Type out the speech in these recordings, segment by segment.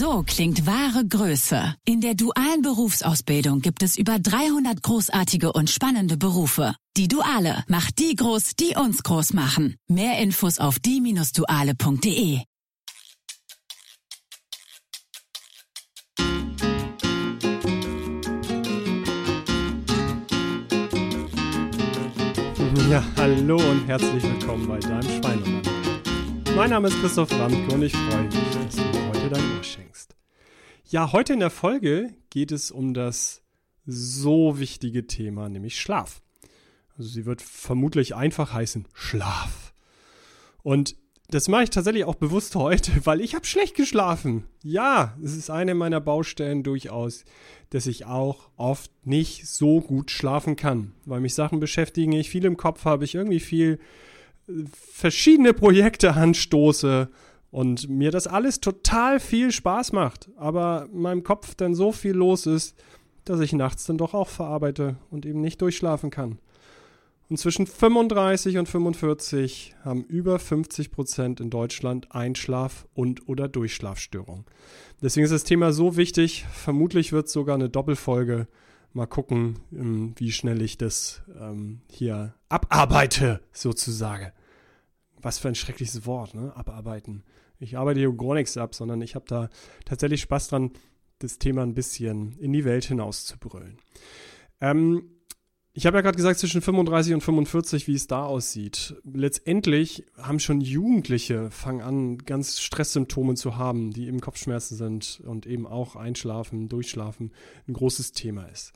So klingt wahre Größe. In der dualen Berufsausbildung gibt es über 300 großartige und spannende Berufe. Die Duale macht die groß, die uns groß machen. Mehr Infos auf die-duale.de. Ja, hallo und herzlich willkommen bei deinem Schweinemann. Mein Name ist Christoph Ramke und ich freue mich, dass du mir heute dein Ohr schenkst. Ja, heute in der Folge geht es um das so wichtige Thema, nämlich Schlaf. Also sie wird vermutlich einfach heißen Schlaf. Und das mache ich tatsächlich auch bewusst heute, weil ich habe schlecht geschlafen. Ja, es ist eine meiner Baustellen durchaus, dass ich auch oft nicht so gut schlafen kann, weil mich Sachen beschäftigen, ich viel im Kopf habe, ich irgendwie viel äh, verschiedene Projekte anstoße und mir das alles total viel Spaß macht, aber in meinem Kopf dann so viel los ist, dass ich nachts dann doch auch verarbeite und eben nicht durchschlafen kann. Und zwischen 35 und 45 haben über 50 Prozent in Deutschland Einschlaf- und oder Durchschlafstörungen. Deswegen ist das Thema so wichtig. Vermutlich wird es sogar eine Doppelfolge. Mal gucken, ähm, wie schnell ich das ähm, hier abarbeite, sozusagen. Was für ein schreckliches Wort, ne? Abarbeiten. Ich arbeite hier gar nichts ab, sondern ich habe da tatsächlich Spaß dran, das Thema ein bisschen in die Welt hinauszubrüllen. Ähm, ich habe ja gerade gesagt, zwischen 35 und 45, wie es da aussieht. Letztendlich haben schon Jugendliche, fangen an, ganz Stresssymptome zu haben, die eben Kopfschmerzen sind und eben auch Einschlafen, Durchschlafen ein großes Thema ist.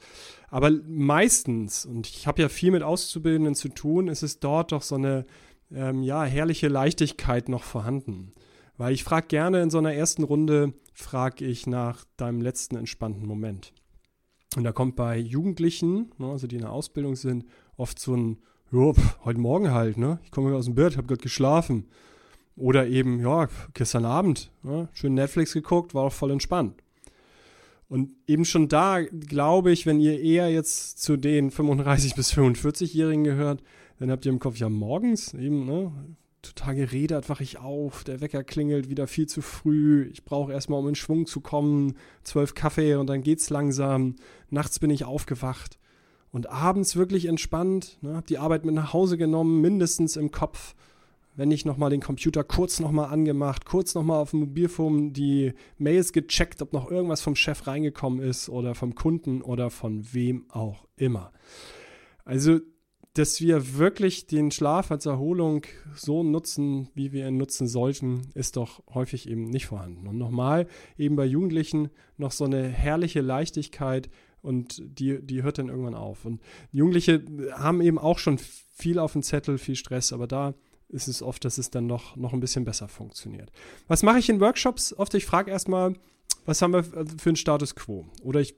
Aber meistens, und ich habe ja viel mit Auszubildenden zu tun, ist es dort doch so eine ähm, ja, herrliche Leichtigkeit noch vorhanden. Weil ich frage gerne in so einer ersten Runde, frage ich nach deinem letzten entspannten Moment. Und da kommt bei Jugendlichen, ne, also die in der Ausbildung sind, oft so ein, ja, heute Morgen halt, ne? Ich komme aus dem Bett, habe gerade geschlafen. Oder eben, ja, gestern Abend, ne? schön Netflix geguckt, war auch voll entspannt. Und eben schon da glaube ich, wenn ihr eher jetzt zu den 35- bis 45-Jährigen gehört, dann habt ihr im Kopf ja morgens eben, ne, total geredet, wache ich auf, der Wecker klingelt wieder viel zu früh, ich brauche erstmal, um in Schwung zu kommen, zwölf Kaffee und dann geht's langsam. Nachts bin ich aufgewacht und abends wirklich entspannt, ne, habe die Arbeit mit nach Hause genommen, mindestens im Kopf. Wenn nicht nochmal den Computer kurz nochmal angemacht, kurz nochmal auf dem Mobilfon die Mails gecheckt, ob noch irgendwas vom Chef reingekommen ist oder vom Kunden oder von wem auch immer. Also dass wir wirklich den Schlaf als Erholung so nutzen, wie wir ihn nutzen sollten, ist doch häufig eben nicht vorhanden. Und nochmal, eben bei Jugendlichen noch so eine herrliche Leichtigkeit und die, die hört dann irgendwann auf. Und Jugendliche haben eben auch schon viel auf dem Zettel, viel Stress, aber da ist es oft, dass es dann noch, noch ein bisschen besser funktioniert. Was mache ich in Workshops? Oft, ich frage erstmal, was haben wir für einen Status quo? Oder ich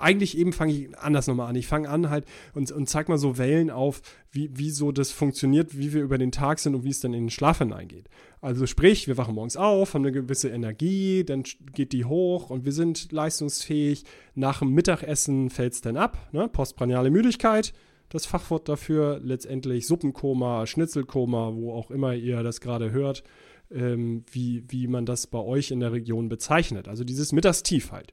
eigentlich eben fange ich anders nochmal an. Ich fange an halt und, und zeig mal so Wellen auf, wie, wie so das funktioniert, wie wir über den Tag sind und wie es dann in den Schlaf hineingeht. Also sprich, wir wachen morgens auf, haben eine gewisse Energie, dann geht die hoch und wir sind leistungsfähig. Nach dem Mittagessen fällt es dann ab, ne? postprandiale Müdigkeit. Das Fachwort dafür letztendlich Suppenkoma, Schnitzelkoma, wo auch immer ihr das gerade hört, ähm, wie, wie man das bei euch in der Region bezeichnet. Also dieses Mittagstief halt.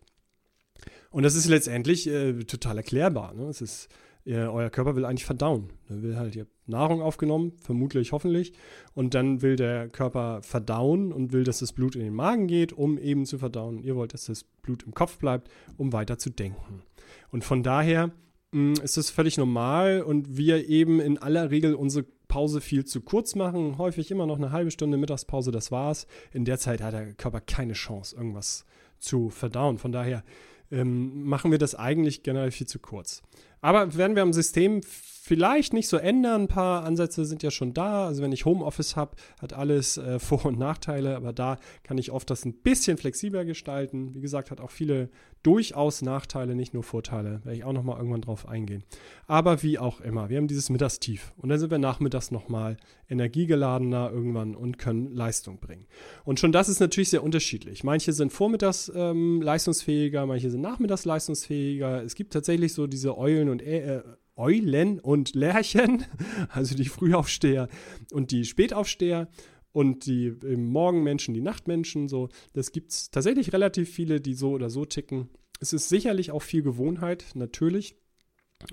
Und das ist letztendlich äh, total erklärbar. Ne? Es ist, äh, euer Körper will eigentlich verdauen. Er will halt, ihr habt Nahrung aufgenommen, vermutlich, hoffentlich. Und dann will der Körper verdauen und will, dass das Blut in den Magen geht, um eben zu verdauen. Ihr wollt, dass das Blut im Kopf bleibt, um weiter zu denken. Und von daher mh, hm, ist es völlig normal und wir eben in aller Regel unsere Pause viel zu kurz machen. Häufig immer noch eine halbe Stunde Mittagspause, das war's. In der Zeit hat der Körper keine Chance, irgendwas zu verdauen. Von daher ähm, machen wir das eigentlich generell viel zu kurz. Aber werden wir am System vielleicht nicht so ändern. Ein paar Ansätze sind ja schon da. Also wenn ich Homeoffice habe, hat alles äh, Vor- und Nachteile, aber da kann ich oft das ein bisschen flexibler gestalten. Wie gesagt, hat auch viele durchaus Nachteile, nicht nur Vorteile. Werde ich auch nochmal irgendwann drauf eingehen. Aber wie auch immer, wir haben dieses Mittagstief und dann sind wir nachmittags nochmal energiegeladener irgendwann und können Leistung bringen. Und schon das ist natürlich sehr unterschiedlich. Manche sind vormittags ähm, leistungsfähiger, manche sind nachmittags leistungsfähiger. Es gibt tatsächlich so diese Eulen und äh, Eulen und Lerchen, also die Frühaufsteher und die Spätaufsteher. und die Morgenmenschen, die Nachtmenschen. So, das gibt es tatsächlich relativ viele, die so oder so ticken. Es ist sicherlich auch viel Gewohnheit, natürlich.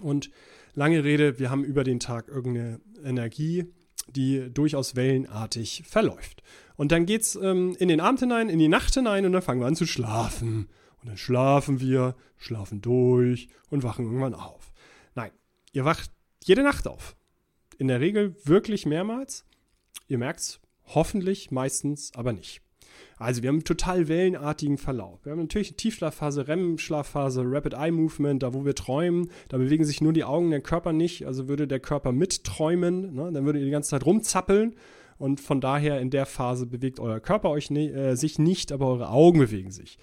Und lange Rede, wir haben über den Tag irgendeine Energie, die durchaus wellenartig verläuft. Und dann geht es ähm, in den Abend hinein, in die Nacht hinein und dann fangen wir an zu schlafen. Und dann schlafen wir, schlafen durch und wachen irgendwann auf. Ihr wacht jede Nacht auf. In der Regel wirklich mehrmals. Ihr merkt es hoffentlich meistens aber nicht. Also wir haben einen total wellenartigen Verlauf. Wir haben natürlich eine Tiefschlafphase, REM-Schlafphase, Rapid Eye Movement, da wo wir träumen, da bewegen sich nur die Augen, der Körper nicht. Also würde der Körper mitträumen, ne? dann würde ihr die ganze Zeit rumzappeln. Und von daher in der Phase bewegt euer Körper euch ne, äh, sich nicht, aber eure Augen bewegen sich.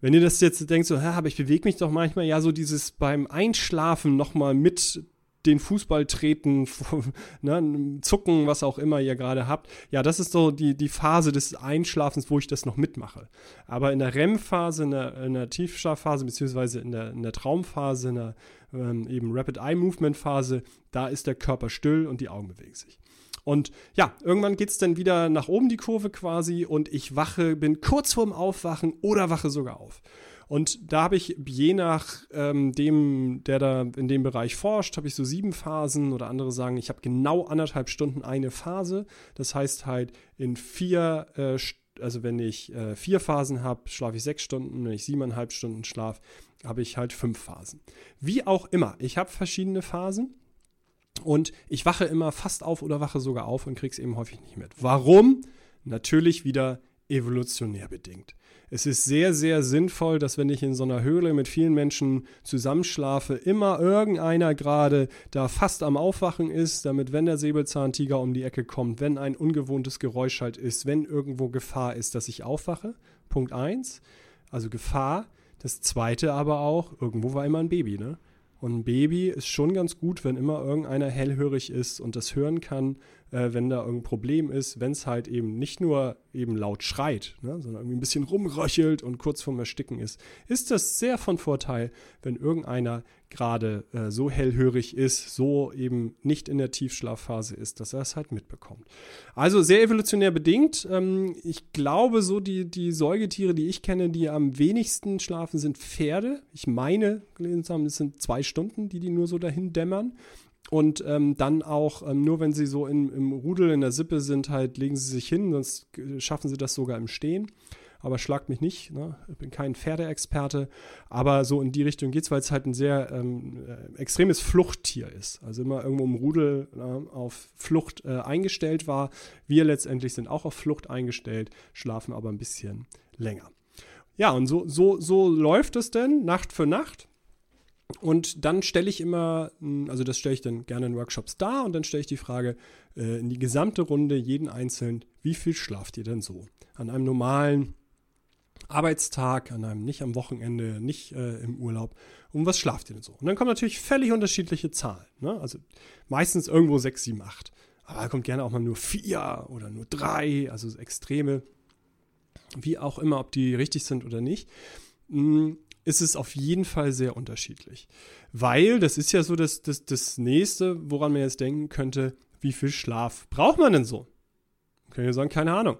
Wenn ihr das jetzt denkt, so, aber ich bewege mich doch manchmal, ja, so dieses beim Einschlafen nochmal mit den Fußball treten, ne, zucken, was auch immer ihr gerade habt. Ja, das ist so die, die Phase des Einschlafens, wo ich das noch mitmache. Aber in der REM-Phase, in der, in der Tiefschlafphase, beziehungsweise in der, in der Traumphase, in der ähm, eben Rapid Eye Movement Phase, da ist der Körper still und die Augen bewegen sich. Und ja, irgendwann geht es dann wieder nach oben die Kurve quasi und ich wache, bin kurz vorm Aufwachen oder wache sogar auf. Und da habe ich je nach ähm, dem, der da in dem Bereich forscht, habe ich so sieben Phasen oder andere sagen, ich habe genau anderthalb Stunden eine Phase. Das heißt halt in vier, äh, also wenn ich äh, vier Phasen habe, schlafe ich sechs Stunden, wenn ich siebeneinhalb Stunden schlafe, habe ich halt fünf Phasen. Wie auch immer, ich habe verschiedene Phasen. Und ich wache immer fast auf oder wache sogar auf und kriege es eben häufig nicht mit. Warum? Natürlich wieder evolutionär bedingt. Es ist sehr, sehr sinnvoll, dass wenn ich in so einer Höhle mit vielen Menschen zusammenschlafe, immer irgendeiner gerade da fast am Aufwachen ist, damit wenn der Säbelzahntiger um die Ecke kommt, wenn ein ungewohntes Geräusch halt ist, wenn irgendwo Gefahr ist, dass ich aufwache. Punkt 1, also Gefahr. Das zweite aber auch, irgendwo war immer ein Baby, ne? Und ein Baby ist schon ganz gut, wenn immer irgendeiner hellhörig ist und das hören kann, äh, wenn da irgendein Problem ist, wenn es halt eben nicht nur eben laut schreit, ne, sondern irgendwie ein bisschen rumröchelt und kurz vorm Ersticken ist, ist das sehr von Vorteil, wenn irgendeiner gerade äh, so hellhörig ist, so eben nicht in der Tiefschlafphase ist, dass er es halt mitbekommt. Also sehr evolutionär bedingt. Ähm, ich glaube, so die, die Säugetiere, die ich kenne, die am wenigsten schlafen, sind Pferde. Ich meine, gelesen haben, es sind zwei Stunden, die die nur so dahin dämmern. Und ähm, dann auch, ähm, nur wenn sie so in, im Rudel, in der Sippe sind, halt legen sie sich hin, sonst schaffen sie das sogar im Stehen. Aber schlagt mich nicht, ne? ich bin kein Pferdeexperte. Aber so in die Richtung geht es, weil es halt ein sehr ähm, äh, extremes Fluchttier ist. Also immer irgendwo im Rudel äh, auf Flucht äh, eingestellt war. Wir letztendlich sind auch auf Flucht eingestellt, schlafen aber ein bisschen länger. Ja, und so, so, so läuft es denn Nacht für Nacht. Und dann stelle ich immer, hm, also das stelle ich dann gerne in Workshops dar und dann stelle ich die Frage äh, in die gesamte Runde, jeden einzeln, wie viel schlaft ihr denn so? An einem normalen Arbeitstag, an einem nicht am Wochenende, nicht äh, im Urlaub. Und was schlaft ihr denn so? Und dann kommen natürlich völlig unterschiedliche Zahlen. Ne? Also meistens irgendwo 6, 7, 8. Aber da kommt gerne auch mal nur 4 oder nur 3, also extreme. Wie auch immer, ob die richtig sind oder nicht. Ist es auf jeden Fall sehr unterschiedlich. Weil, das ist ja so das, das, das nächste, woran man jetzt denken könnte, wie viel Schlaf braucht man denn so? Können wir sagen, keine Ahnung.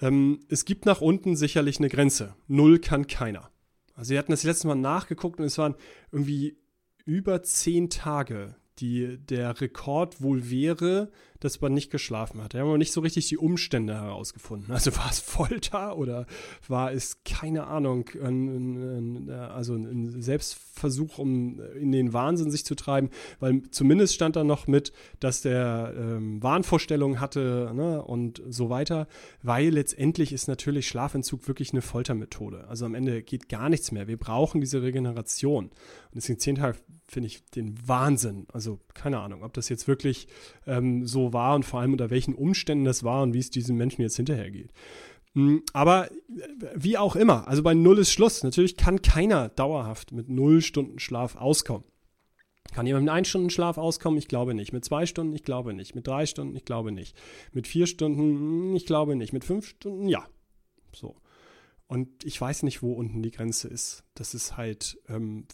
Ähm, es gibt nach unten sicherlich eine Grenze. Null kann keiner. Also wir hatten das letzte Mal nachgeguckt und es waren irgendwie über zehn Tage, die der Rekord wohl wäre, dass man nicht geschlafen hat. Wir haben aber nicht so richtig die Umstände herausgefunden. Also war es Folter oder war es, keine Ahnung, ein, ein, also ein Selbstversuch, um in den Wahnsinn sich zu treiben, weil zumindest stand da noch mit, dass der ähm, Wahnvorstellungen hatte ne, und so weiter, weil letztendlich ist natürlich Schlafentzug wirklich eine Foltermethode. Also am Ende geht gar nichts mehr. Wir brauchen diese Regeneration. Und deswegen zehn Tage finde ich den Wahnsinn. Also keine Ahnung, ob das jetzt wirklich ähm, so war und vor allem unter welchen Umständen das war und wie es diesen Menschen jetzt hinterher geht. Hm, aber äh, wie auch immer, also bei Null ist Schluss. Natürlich kann keiner dauerhaft mit Null Stunden Schlaf auskommen. Kann jemand mit einem Stunden Schlaf auskommen? Ich glaube nicht. Mit zwei Stunden? Ich glaube nicht. Mit drei Stunden? Ich glaube nicht. Mit vier Stunden? Hm, ich glaube nicht. Mit fünf Stunden? Ja. So. Und ich weiß nicht, wo unten die Grenze ist. Das ist halt ähm,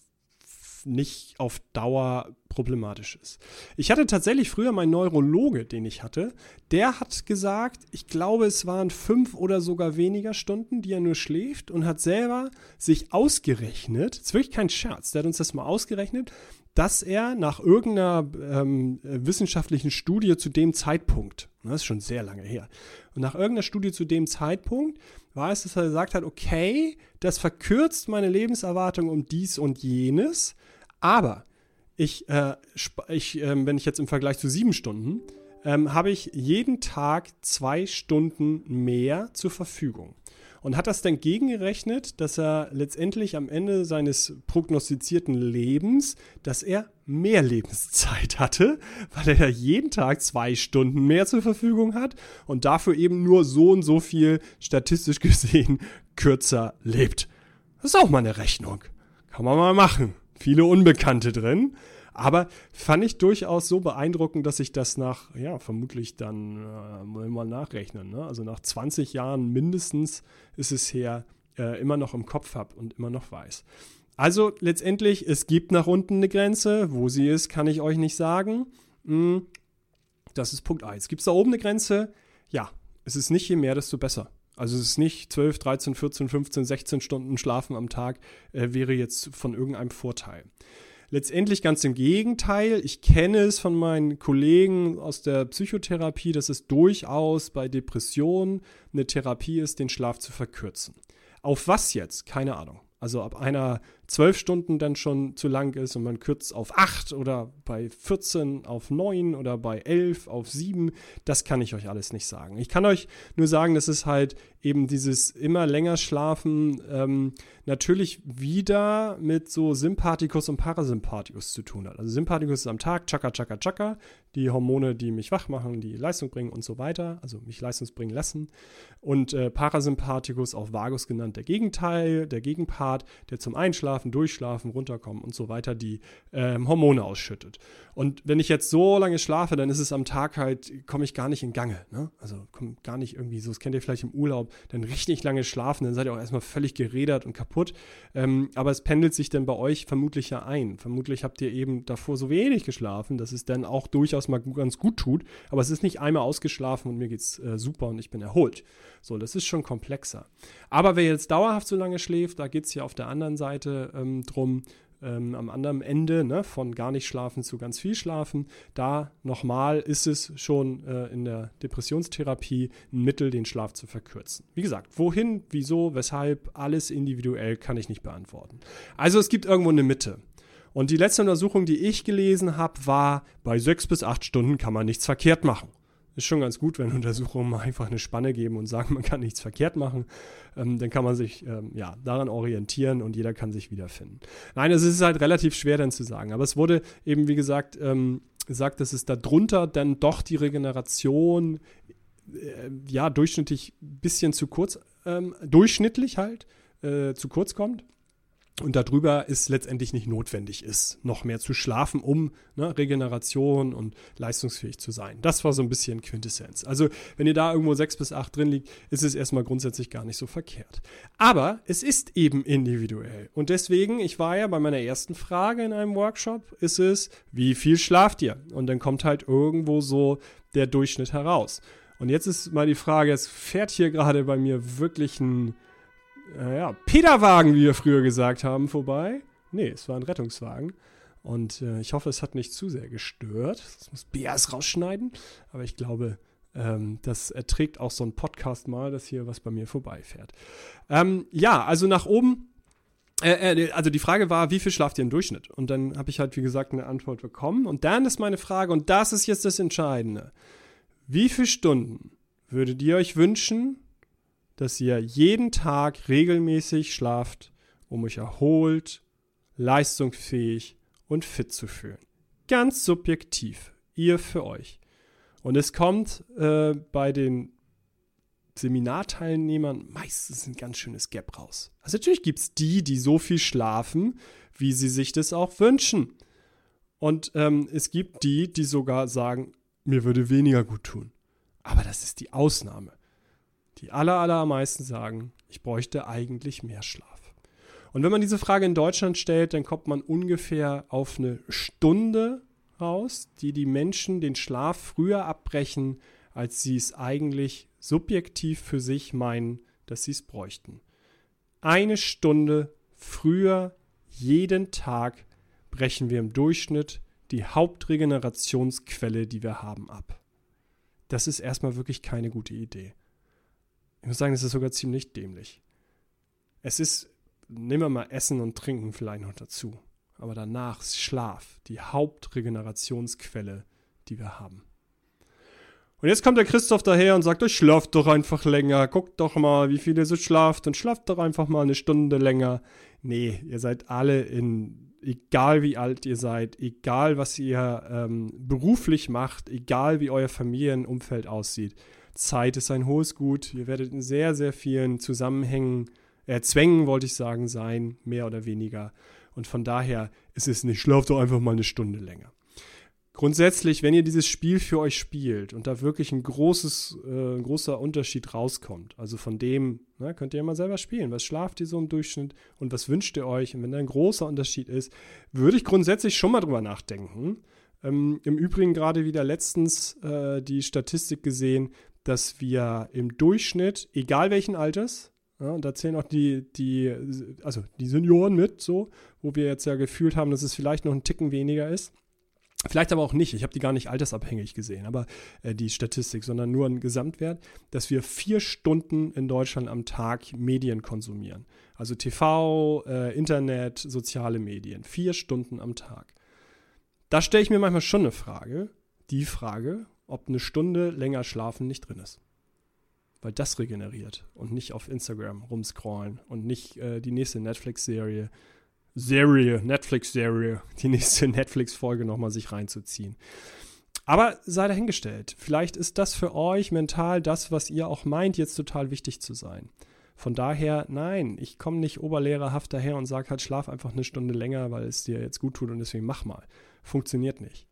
nicht auf Dauer problematisch ist. Ich hatte tatsächlich früher meinen Neurologe, den ich hatte, der hat gesagt, ich glaube, es waren fünf oder sogar weniger Stunden, die er nur schläft und hat selber sich ausgerechnet, ist wirklich kein Scherz, der hat uns das mal ausgerechnet, dass er nach irgendeiner ähm, wissenschaftlichen Studie zu dem Zeitpunkt, das ist schon sehr lange her, und nach irgendeiner Studie zu dem Zeitpunkt war es, dass er gesagt hat, okay, das verkürzt meine Lebenserwartung um dies und jenes, aber ich, äh, ich äh, wenn ich jetzt im Vergleich zu sieben Stunden, ähm, habe ich jeden Tag zwei Stunden mehr zur Verfügung. Und hat das dann gegengerechnet, dass er letztendlich am Ende seines prognostizierten Lebens, dass er mehr Lebenszeit hatte, weil er jeden Tag zwei Stunden mehr zur Verfügung hat und dafür eben nur so und so viel statistisch gesehen kürzer lebt. Das ist auch mal eine Rechnung. Kann man mal machen. Viele Unbekannte drin. Aber fand ich durchaus so beeindruckend, dass ich das nach, ja, vermutlich dann äh, mal nachrechnen. Ne? Also nach 20 Jahren mindestens ist es her, äh, immer noch im Kopf habe und immer noch weiß. Also letztendlich, es gibt nach unten eine Grenze. Wo sie ist, kann ich euch nicht sagen. Hm, das ist Punkt 1. Gibt es da oben eine Grenze? Ja, es ist nicht je mehr, desto besser. Also es ist nicht 12, 13, 14, 15, 16 Stunden Schlafen am Tag äh, wäre jetzt von irgendeinem Vorteil. Letztendlich ganz im Gegenteil. Ich kenne es von meinen Kollegen aus der Psychotherapie, dass es durchaus bei Depressionen eine Therapie ist, den Schlaf zu verkürzen. Auf was jetzt? Keine Ahnung. Also ab einer zwölf Stunden dann schon zu lang ist und man kürzt auf acht oder bei 14 auf neun oder bei elf auf sieben, das kann ich euch alles nicht sagen. Ich kann euch nur sagen, dass es halt eben dieses immer länger Schlafen ähm, natürlich wieder mit so Sympathikus und Parasympathikus zu tun hat. Also Sympathikus ist am Tag, tschakka, tschakka, tschakka, die Hormone, die mich wach machen, die Leistung bringen und so weiter, also mich leistungsbringen lassen. Und äh, Parasympathikus, auch Vagus genannt, der Gegenteil, der Gegenpart, der zum Einschlafen Schlafen, Durchschlafen, Runterkommen und so weiter, die ähm, Hormone ausschüttet. Und wenn ich jetzt so lange schlafe, dann ist es am Tag halt, komme ich gar nicht in Gange. Ne? Also komme gar nicht irgendwie so, das kennt ihr vielleicht im Urlaub, dann richtig lange schlafen, dann seid ihr auch erstmal völlig gerädert und kaputt. Ähm, aber es pendelt sich dann bei euch vermutlich ja ein. Vermutlich habt ihr eben davor so wenig geschlafen, dass es dann auch durchaus mal ganz gut tut. Aber es ist nicht einmal ausgeschlafen und mir geht es äh, super und ich bin erholt. So, das ist schon komplexer. Aber wer jetzt dauerhaft so lange schläft, da geht es ja auf der anderen Seite ähm, drum, ähm, am anderen Ende ne, von gar nicht schlafen zu ganz viel schlafen. Da nochmal ist es schon äh, in der Depressionstherapie ein Mittel, den Schlaf zu verkürzen. Wie gesagt, wohin, wieso, weshalb, alles individuell kann ich nicht beantworten. Also es gibt irgendwo eine Mitte. Und die letzte Untersuchung, die ich gelesen habe, war, bei sechs bis acht Stunden kann man nichts verkehrt machen ist schon ganz gut, wenn Untersuchungen einfach eine Spanne geben und sagen, man kann nichts verkehrt machen. Ähm, dann kann man sich ähm, ja, daran orientieren und jeder kann sich wiederfinden. Nein, es ist halt relativ schwer dann zu sagen. Aber es wurde eben, wie gesagt, ähm, gesagt, dass es darunter dann doch die Regeneration äh, ja durchschnittlich ein bisschen zu kurz, ähm, durchschnittlich halt äh, zu kurz kommt und darüber ist letztendlich nicht notwendig ist, noch mehr zu schlafen, um ne, Regeneration und leistungsfähig zu sein. Das war so ein bisschen Quintessenz. Also wenn ihr da irgendwo sechs bis acht drin liegt, ist es erstmal grundsätzlich gar nicht so verkehrt. Aber es ist eben individuell. Und deswegen, ich war ja bei meiner ersten Frage in einem Workshop, ist es, wie viel schlaft ihr? Und dann kommt halt irgendwo so der Durchschnitt heraus. Und jetzt ist mal die Frage, es fährt hier gerade bei mir wirklich ein ja, Peterwagen, wie wir früher gesagt haben, vorbei. Nee, es war ein Rettungswagen. Und äh, ich hoffe, es hat nicht zu sehr gestört. Das muss BS rausschneiden. Aber ich glaube, ähm, das erträgt auch so ein Podcast mal, dass hier was bei mir vorbeifährt. Ähm, ja, also nach oben. Äh, äh, also die Frage war, wie viel schlaft ihr im Durchschnitt? Und dann habe ich halt, wie gesagt, eine Antwort bekommen. Und dann ist meine Frage, und das ist jetzt das Entscheidende. Wie viele Stunden würdet ihr euch wünschen, dass ihr jeden Tag regelmäßig schlaft, um euch erholt, leistungsfähig und fit zu fühlen. Ganz subjektiv, ihr für euch. Und es kommt äh, bei den Seminarteilnehmern meistens ein ganz schönes Gap raus. Also natürlich gibt es die, die so viel schlafen, wie sie sich das auch wünschen. Und ähm, es gibt die, die sogar sagen, mir würde weniger gut tun. Aber das ist die Ausnahme. Die aller, allermeisten sagen, ich bräuchte eigentlich mehr Schlaf. Und wenn man diese Frage in Deutschland stellt, dann kommt man ungefähr auf eine Stunde raus, die die Menschen den Schlaf früher abbrechen, als sie es eigentlich subjektiv für sich meinen, dass sie es bräuchten. Eine Stunde früher jeden Tag brechen wir im Durchschnitt die Hauptregenerationsquelle, die wir haben, ab. Das ist erstmal wirklich keine gute Idee. Ich muss sagen, es ist sogar ziemlich dämlich. Es ist, nehmen wir mal Essen und Trinken vielleicht noch dazu. Aber danach ist Schlaf die Hauptregenerationsquelle, die wir haben. Und jetzt kommt der Christoph daher und sagt, euch schlaft doch einfach länger. Guckt doch mal, wie viel ihr so schlaft und schlaft doch einfach mal eine Stunde länger. Nee, ihr seid alle in, egal wie alt ihr seid, egal was ihr ähm, beruflich macht, egal wie euer Familienumfeld aussieht. Zeit ist ein hohes Gut. Ihr werdet in sehr, sehr vielen Zusammenhängen, äh, Zwängen wollte ich sagen, sein, mehr oder weniger. Und von daher ist es nicht, schlaft doch einfach mal eine Stunde länger grundsätzlich, wenn ihr dieses Spiel für euch spielt und da wirklich ein großes, äh, ein großer Unterschied rauskommt, also von dem, ne, könnt ihr ja mal selber spielen. Was schlaft ihr so im Durchschnitt und was wünscht ihr euch? Und wenn da ein großer Unterschied ist, würde ich grundsätzlich schon mal drüber nachdenken. Ähm, Im Übrigen gerade wieder letztens äh, die Statistik gesehen, dass wir im Durchschnitt, egal welchen Alters, ja, und da zählen auch die, die, also die Senioren mit, so, wo wir jetzt ja gefühlt haben, dass es vielleicht noch ein Ticken weniger ist Vielleicht aber auch nicht, ich habe die gar nicht altersabhängig gesehen, aber äh, die Statistik, sondern nur ein Gesamtwert, dass wir vier Stunden in Deutschland am Tag Medien konsumieren. Also TV, äh, Internet, soziale Medien. Vier Stunden am Tag. Da stelle ich mir manchmal schon eine Frage, die Frage, ob eine Stunde länger schlafen nicht drin ist. Weil das regeneriert und nicht auf Instagram rumscrollen und nicht äh, die nächste Netflix-Serie Serie, Netflix-Serie, die nächste Netflix-Folge nochmal sich reinzuziehen. Aber sei dahingestellt, vielleicht ist das für euch mental das, was ihr auch meint, jetzt total wichtig zu sein. Von daher, nein, ich komme nicht oberlehrerhaft daher und sage halt, schlaf einfach eine Stunde länger, weil es dir jetzt gut tut und deswegen mach mal. Funktioniert nicht.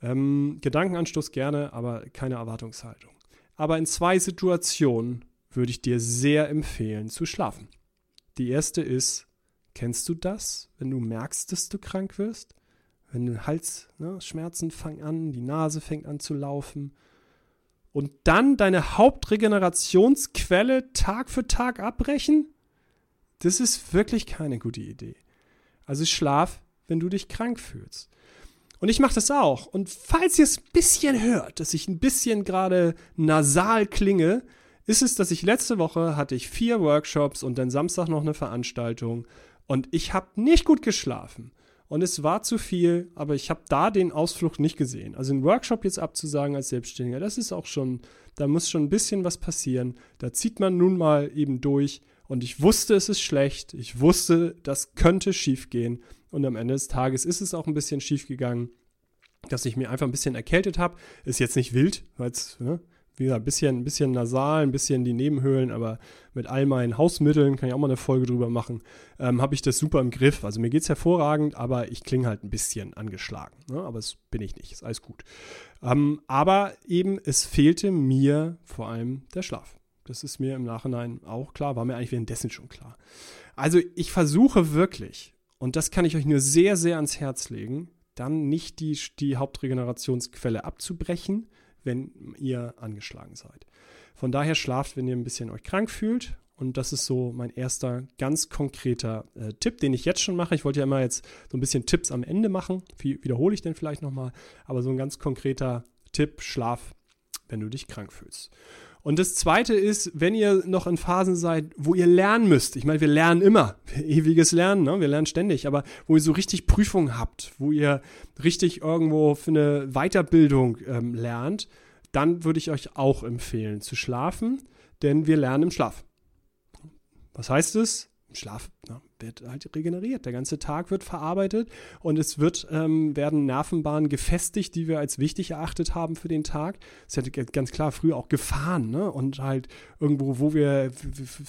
Ähm, Gedankenanstoß gerne, aber keine Erwartungshaltung. Aber in zwei Situationen würde ich dir sehr empfehlen zu schlafen. Die erste ist, Kennst du das, wenn du merkst, dass du krank wirst? Wenn du Halsschmerzen ne, fangen an, die Nase fängt an zu laufen und dann deine Hauptregenerationsquelle Tag für Tag abbrechen? Das ist wirklich keine gute Idee. Also schlaf, wenn du dich krank fühlst. Und ich mache das auch. Und falls ihr es ein bisschen hört, dass ich ein bisschen gerade nasal klinge, ist es, dass ich letzte Woche hatte ich vier Workshops und dann Samstag noch eine Veranstaltung und ich habe nicht gut geschlafen. Und es war zu viel, aber ich habe da den Ausflug nicht gesehen. Also einen Workshop jetzt abzusagen als Selbstständiger, das ist auch schon, da muss schon ein bisschen was passieren. Da zieht man nun mal eben durch. Und ich wusste, es ist schlecht. Ich wusste, das könnte schief gehen. Und am Ende des Tages ist es auch ein bisschen schief gegangen, dass ich mir einfach ein bisschen erkältet habe. Ist jetzt nicht wild, weil es, ne, wie gesagt, ein bisschen, ein bisschen nasal, ein bisschen die Nebenhöhlen, aber mit all meinen Hausmitteln, kann ich auch mal eine Folge drüber machen, ähm, habe ich das super im Griff. Also mir geht es hervorragend, aber ich klinge halt ein bisschen angeschlagen. Ne? Aber das bin ich nicht, ist alles gut. Ähm, aber eben, es fehlte mir vor allem der Schlaf. Das ist mir im Nachhinein auch klar, war mir eigentlich währenddessen schon klar. Also ich versuche wirklich, und das kann ich euch nur sehr, sehr ans Herz legen, dann nicht die, die Hauptregenerationsquelle abzubrechen, wenn ihr angeschlagen seid. Von daher schlaft, wenn ihr ein bisschen euch krank fühlt. Und das ist so mein erster ganz konkreter äh, Tipp, den ich jetzt schon mache. Ich wollte ja immer jetzt so ein bisschen Tipps am Ende machen. Wie wiederhole ich denn vielleicht nochmal? Aber so ein ganz konkreter Tipp, Schlaf, wenn du dich krank fühlst. Und das Zweite ist, wenn ihr noch in Phasen seid, wo ihr lernen müsst. Ich meine, wir lernen immer, ewiges Lernen, ne? wir lernen ständig, aber wo ihr so richtig Prüfungen habt, wo ihr richtig irgendwo für eine Weiterbildung ähm, lernt, dann würde ich euch auch empfehlen zu schlafen, denn wir lernen im Schlaf. Was heißt es? Schlaf na, wird halt regeneriert. Der ganze Tag wird verarbeitet und es wird, ähm, werden Nervenbahnen gefestigt, die wir als wichtig erachtet haben für den Tag. Es ja ganz klar früher auch Gefahren, ne? Und halt irgendwo, wo wir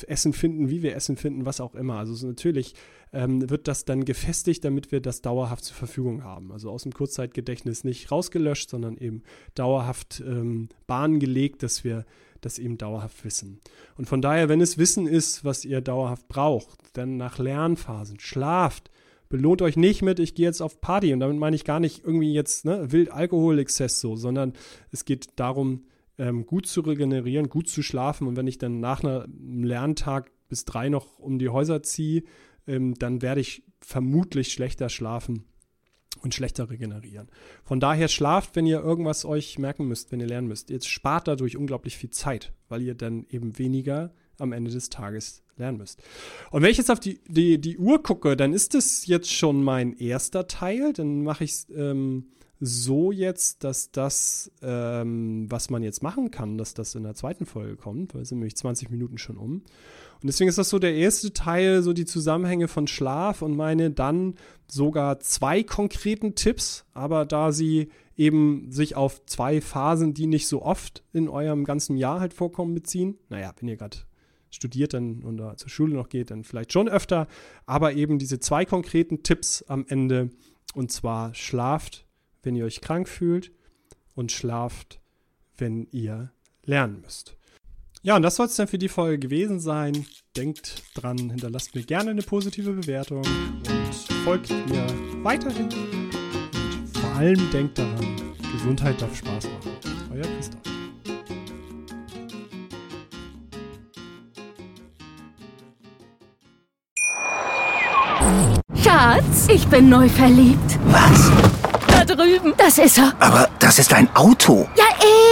Essen finden, wie wir Essen finden, was auch immer. Also natürlich ähm, wird das dann gefestigt, damit wir das dauerhaft zur Verfügung haben. Also aus dem Kurzzeitgedächtnis nicht rausgelöscht, sondern eben dauerhaft ähm, Bahnen gelegt, dass wir das eben dauerhaft wissen. Und von daher, wenn es Wissen ist, was ihr dauerhaft braucht, dann nach Lernphasen, schlaft, belohnt euch nicht mit, ich gehe jetzt auf Party. Und damit meine ich gar nicht irgendwie jetzt ne, wild Alkoholexzess so, sondern es geht darum, ähm, gut zu regenerieren, gut zu schlafen. Und wenn ich dann nach einem Lerntag bis drei noch um die Häuser ziehe, ähm, dann werde ich vermutlich schlechter schlafen und schlechter regenerieren. Von daher schlaft, wenn ihr irgendwas euch merken müsst, wenn ihr lernen müsst. Jetzt spart dadurch unglaublich viel Zeit, weil ihr dann eben weniger am Ende des Tages lernen müsst. Und wenn ich jetzt auf die, die, die Uhr gucke, dann ist das jetzt schon mein erster Teil. Dann mache ich es ähm, so jetzt, dass das, ähm, was man jetzt machen kann, dass das in der zweiten Folge kommt, weil es sind nämlich 20 Minuten schon um. Und deswegen ist das so der erste Teil, so die Zusammenhänge von Schlaf und meine dann sogar zwei konkreten Tipps, aber da sie eben sich auf zwei Phasen, die nicht so oft in eurem ganzen Jahr halt vorkommen, beziehen. Naja, wenn ihr gerade studiert dann oder zur Schule noch geht, dann vielleicht schon öfter, aber eben diese zwei konkreten Tipps am Ende und zwar schlaft, wenn ihr euch krank fühlt und schlaft, wenn ihr lernen müsst. Ja, und das soll es dann für die Folge gewesen sein. Denkt dran, hinterlasst mir gerne eine positive Bewertung und folgt mir weiterhin. Und vor allem denkt daran, Gesundheit darf Spaß machen. Euer Christoph. Schatz, ich bin neu verliebt. Was? Da drüben. Das ist er. Aber das ist ein Auto. Ja,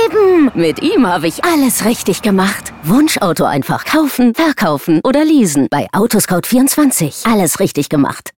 eben. Mit ihm habe ich alles richtig gemacht. Wunschauto einfach kaufen, verkaufen oder leasen. Bei Autoscout24. Alles richtig gemacht.